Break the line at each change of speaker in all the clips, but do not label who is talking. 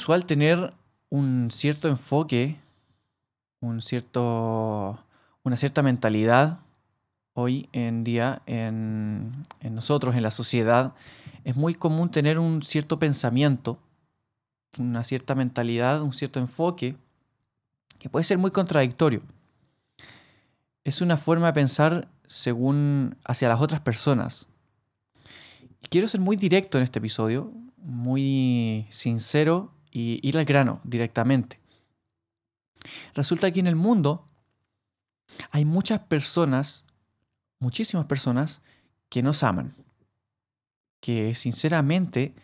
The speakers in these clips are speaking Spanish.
Usual tener un cierto enfoque, un cierto, una cierta mentalidad hoy en día en, nosotros, en la sociedad. Es muy común tener un cierto pensamiento, una cierta mentalidad, un cierto enfoque que puede ser muy contradictorio. Es una forma de pensar según hacia las otras personas. Quiero ser muy directo en este episodio, muy sincero y ir al grano directamente. Resulta que en el mundo hay muchas personas, muchísimas personas, que nos aman, que sinceramente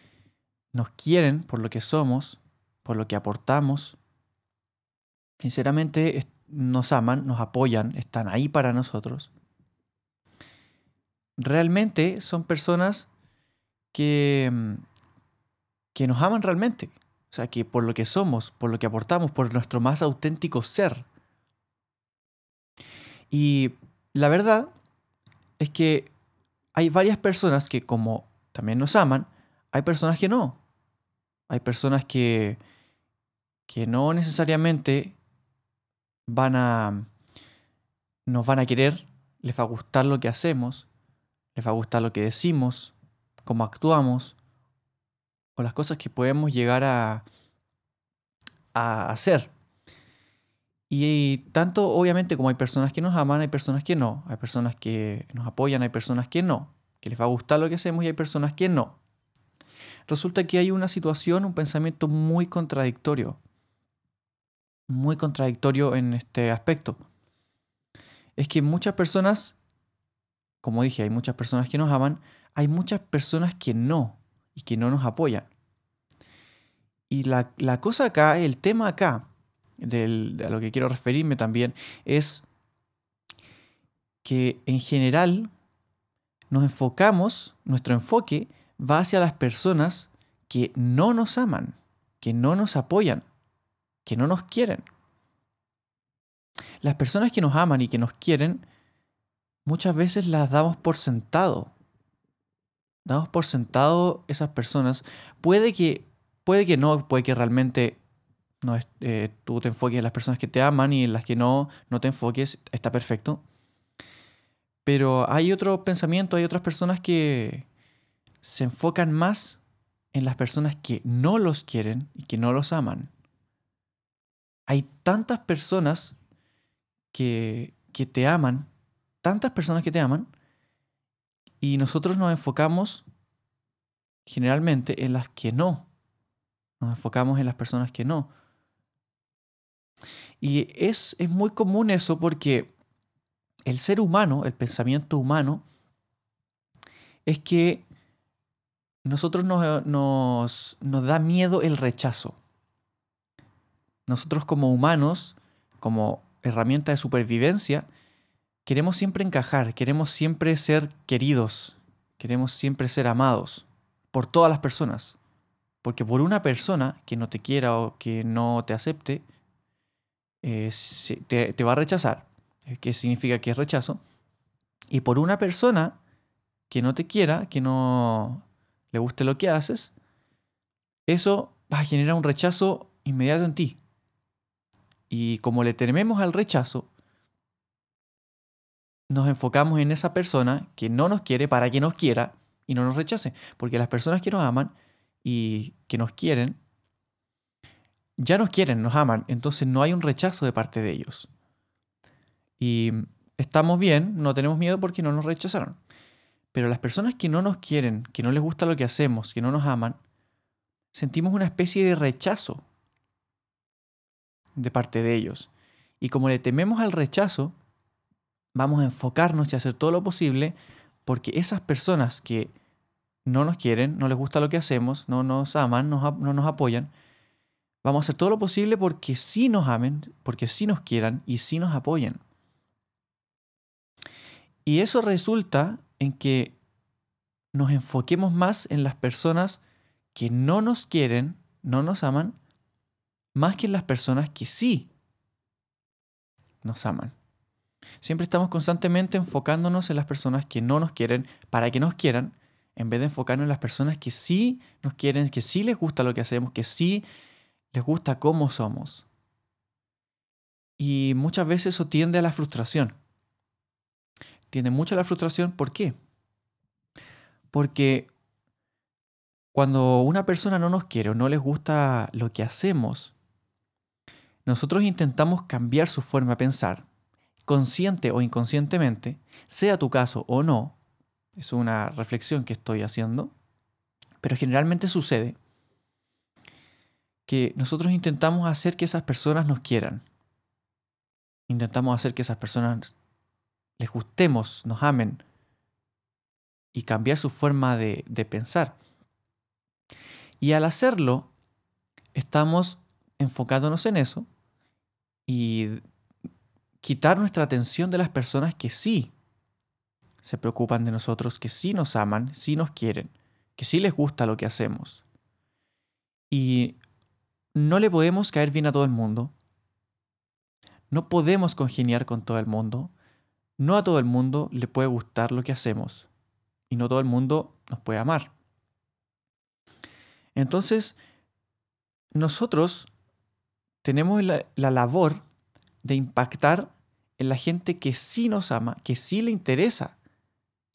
nos quieren por lo que somos, por lo que aportamos. Sinceramente nos aman, nos apoyan, están ahí para nosotros. Realmente son personas que, mm, que nos aman realmente. O sea, que por lo que somos, por lo que aportamos, por nuestro más auténtico ser. Y la verdad es que hay varias personas que como también nos aman, hay personas que no. Hay personas que, que no necesariamente van a, nos van a querer, les va a gustar lo que hacemos, les va a gustar lo que decimos, cómo actuamos, o las cosas que podemos llegar a, a hacer. Y tanto obviamente como hay personas que nos aman, hay personas que no, hay personas que nos apoyan, hay personas que no, que les va a gustar lo que hacemos y hay personas que no. Resulta que hay una situación, un pensamiento muy contradictorio muy contradictorio en este aspecto. Es que muchas personas, como dije, hay muchas personas que nos aman, hay muchas personas que no y que no nos apoyan. Y la, cosa acá, el tema acá, de a lo que quiero referirme también, es que en general nos enfocamos, nuestro enfoque va hacia las personas que no nos aman, que no nos apoyan que no nos quieren. Las personas que nos aman y que nos quieren, muchas veces las damos por sentado. Damos por sentado esas personas. Puede que, puede que no, puede que realmente no, eh, tú te enfoques en las personas que te aman y en las que no, no te enfoques, está perfecto. Pero hay otro pensamiento, hay otras personas que se enfocan más en las personas que no los quieren y que no los aman hay tantas personas que, te aman, tantas personas que te aman, y nosotros nos enfocamos generalmente en las que no. Nos enfocamos en las personas que no. Y es, es muy común eso porque el ser humano, el pensamiento humano, es que nosotros nos, nos, nos da miedo el rechazo nosotros como humanos, como herramienta de supervivencia, queremos siempre encajar, queremos siempre ser queridos, queremos siempre ser amados por todas las personas. Porque por una persona que no te quiera o que no te acepte, eh, te, te va a rechazar. ¿Qué significa que es rechazo? Y por una persona que no te quiera, que no le guste lo que haces, eso va a generar un rechazo inmediato en ti. Y como le tememos al rechazo, nos enfocamos en esa persona que no nos quiere para que nos quiera y no nos rechace. Porque las personas que nos aman y que nos quieren, ya nos quieren, nos aman. Entonces no hay un rechazo de parte de ellos. Y estamos bien, no tenemos miedo porque no nos rechazaron. Pero las personas que no nos quieren, que no les gusta lo que hacemos, que no nos aman, sentimos una especie de rechazo de parte de ellos. Y como le tememos al rechazo, vamos a enfocarnos y hacer todo lo posible porque esas personas que no nos quieren, no les gusta lo que hacemos, no nos aman, no nos apoyan, vamos a hacer todo lo posible porque sí nos amen, porque sí nos quieran y sí nos apoyen. Y eso resulta en que nos enfoquemos más en las personas que no nos quieren, no nos aman, más que en las personas que sí nos aman. Siempre estamos constantemente enfocándonos en las personas que no nos quieren para que nos quieran, en vez de enfocarnos en las personas que sí nos quieren, que sí les gusta lo que hacemos, que sí les gusta cómo somos. Y muchas veces eso tiende a la frustración. Tiende mucho la frustración, ¿por qué? Porque cuando una persona no nos quiere o no les gusta lo que hacemos, nosotros intentamos cambiar su forma de pensar, consciente o inconscientemente, sea tu caso o no, es una reflexión que estoy haciendo, pero generalmente sucede que nosotros intentamos hacer que esas personas nos quieran. Intentamos hacer que esas personas les gustemos, nos amen, y cambiar su forma de, pensar. Y al hacerlo, estamos enfocándonos en eso y quitar nuestra atención de las personas que sí se preocupan de nosotros, que sí nos aman, sí nos quieren, que sí les gusta lo que hacemos. Y no le podemos caer bien a todo el mundo. No podemos congeniar con todo el mundo. No a todo el mundo le puede gustar lo que hacemos y no todo el mundo nos puede amar. Entonces, nosotros tenemos la, labor de impactar en la gente que sí nos ama, que sí le interesa,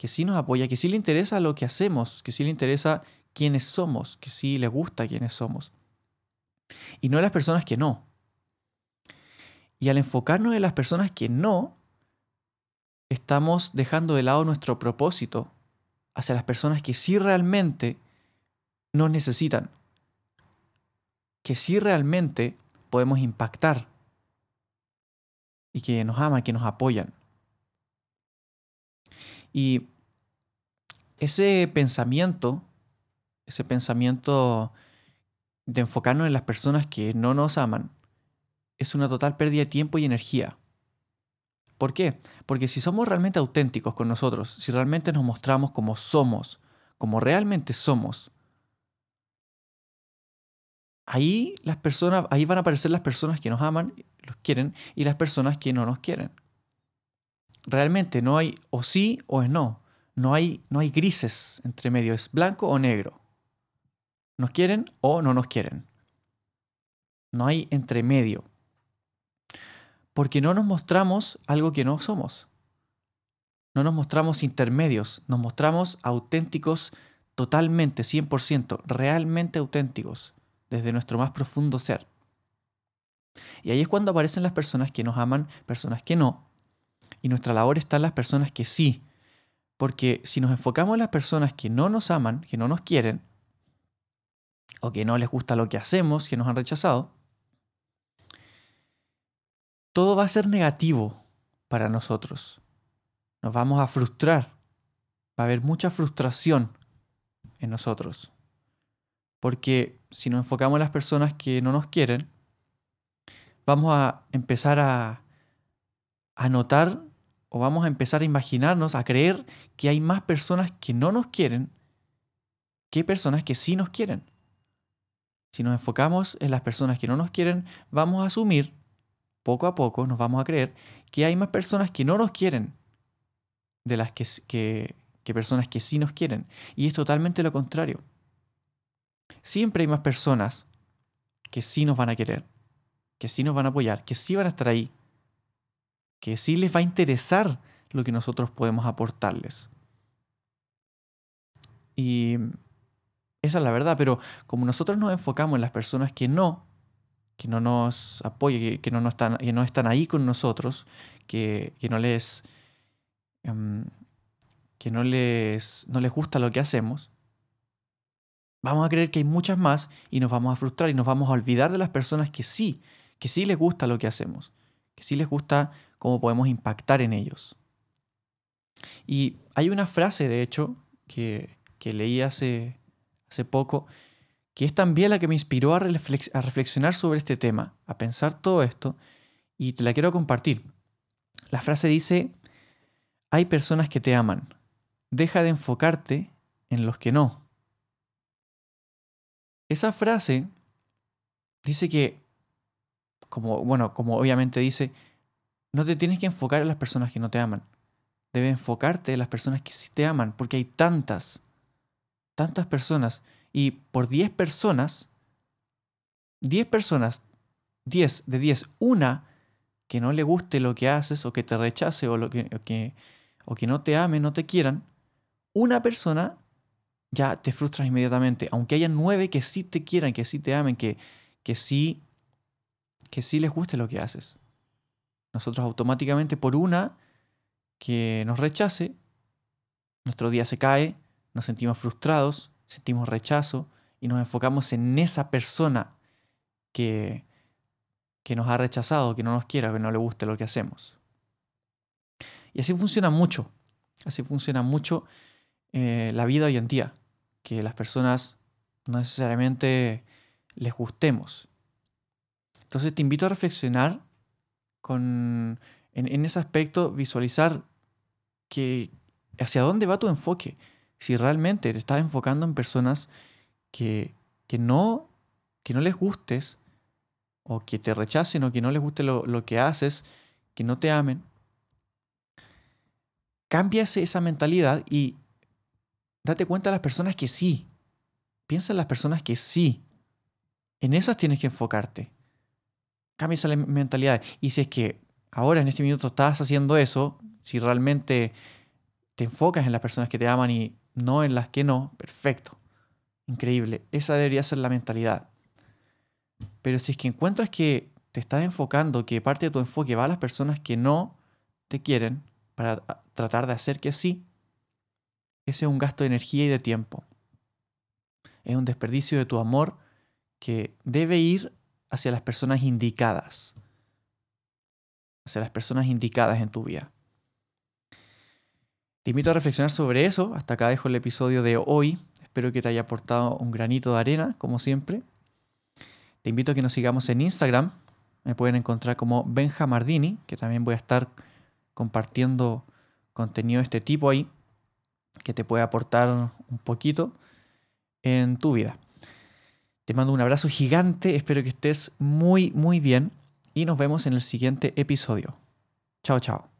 que sí nos apoya, que sí le interesa lo que hacemos, que sí le interesa quiénes somos, que sí le gusta quiénes somos. Y no en las personas que no. Y al enfocarnos en las personas que no, estamos dejando de lado nuestro propósito hacia las personas que sí realmente nos necesitan, que sí realmente podemos impactar y que nos aman, que nos apoyan. Y ese pensamiento, ese pensamiento de enfocarnos en las personas que no nos aman, es una total pérdida de tiempo y energía. ¿Por qué? Porque si somos realmente auténticos con nosotros, si realmente nos mostramos como somos, como realmente somos, ahí las personas, ahí van a aparecer las personas que nos aman, los quieren, y las personas que no nos quieren. Realmente no hay o sí o es no. No hay, no hay grises entre medio, es blanco o negro. Nos quieren o no nos quieren. No hay entre medio porque no nos mostramos algo que no somos. No nos mostramos intermedios, nos mostramos auténticos totalmente, 100%, realmente auténticos, desde nuestro más profundo ser. Y ahí es cuando aparecen las personas que nos aman, personas que no. Y nuestra labor está en las personas que sí. Porque si nos enfocamos en las personas que no nos aman, que no nos quieren, o que no les gusta lo que hacemos, que nos han rechazado, todo va a ser negativo para nosotros. Nos vamos a frustrar. Va a haber mucha frustración en nosotros. Porque si nos enfocamos en las personas que no nos quieren, vamos a empezar a, a notar o vamos a empezar a imaginarnos, a creer que hay más personas que no nos quieren que personas que sí nos quieren. Si nos enfocamos en las personas que no nos quieren, vamos a asumir poco a poco nos vamos a creer que hay más personas que no nos quieren de las que, que, personas que sí nos quieren. Y es totalmente lo contrario. Siempre hay más personas que sí nos van a querer, que sí nos van a apoyar, que sí van a estar ahí, que sí les va a interesar lo que nosotros podemos aportarles. Y esa es la verdad, pero como nosotros nos enfocamos en las personas que no, que no nos apoyen, que, no, están, que no están ahí con nosotros, que, no les... Em, que no les, no les gusta lo que hacemos, vamos a creer que hay muchas más y nos vamos a frustrar y nos vamos a olvidar de las personas que sí, que sí les gusta lo que hacemos, que sí les gusta cómo podemos impactar en ellos. Y hay una frase, de hecho, que, que leí hace, hace poco, que es también la que me inspiró a, reflexionar sobre este tema, a pensar todo esto, y te la quiero compartir. La frase dice, hay personas que te aman, deja de enfocarte en los que no. Esa frase dice que, como, bueno, como obviamente dice, no te tienes que enfocar en las personas que no te aman. Debes enfocarte en las personas que sí te aman, porque hay tantas, tantas personas. Y por 10 personas, 10 personas, 10 de 10, una que no le guste lo que haces o que te rechace o, lo que, no te ame, no te quieran, una persona ya te frustras inmediatamente. Aunque haya nueve que sí te quieran, que sí te amen, que, que, sí, que sí les guste lo que haces. Nosotros automáticamente por una que nos rechace, nuestro día se cae, nos sentimos frustrados, sentimos rechazo y nos enfocamos en esa persona que, que nos ha rechazado, que no nos quiera, que no le guste lo que hacemos. Y así funciona mucho, así funciona mucho eh, la vida hoy en día, que las personas no necesariamente les gustemos. Entonces te invito a reflexionar con, en, ese aspecto, visualizar que hacia dónde va tu enfoque. Si realmente te estás enfocando en personas que, que, no, que no les gustes, o que te rechacen, o que no les guste lo, lo que haces, que no te amen, cambia esa mentalidad y date cuenta de las personas que sí. Piensa en las personas que sí. En esas tienes que enfocarte. Cambia esa mentalidad. Y si es que ahora en este minuto estás haciendo eso, si realmente te enfocas en las personas que te aman y no en las que no, perfecto. Increíble. Esa debería ser la mentalidad. Pero si es que encuentras que te estás enfocando, que parte de tu enfoque va a las personas que no te quieren, para tratar de hacer que sí, ese es un gasto de energía y de tiempo. Es un desperdicio de tu amor que debe ir hacia las personas indicadas. Hacia las personas indicadas en tu vida. Te invito a reflexionar sobre eso. Hasta acá dejo el episodio de hoy. Espero que te haya aportado un granito de arena, como siempre. Te invito a que nos sigamos en Instagram. Me pueden encontrar como Benjamardini, que también voy a estar compartiendo contenido de este tipo ahí que te puede aportar un poquito en tu vida. Te mando un abrazo gigante, espero que estés muy, muy bien y nos vemos en el siguiente episodio. Chao, chao.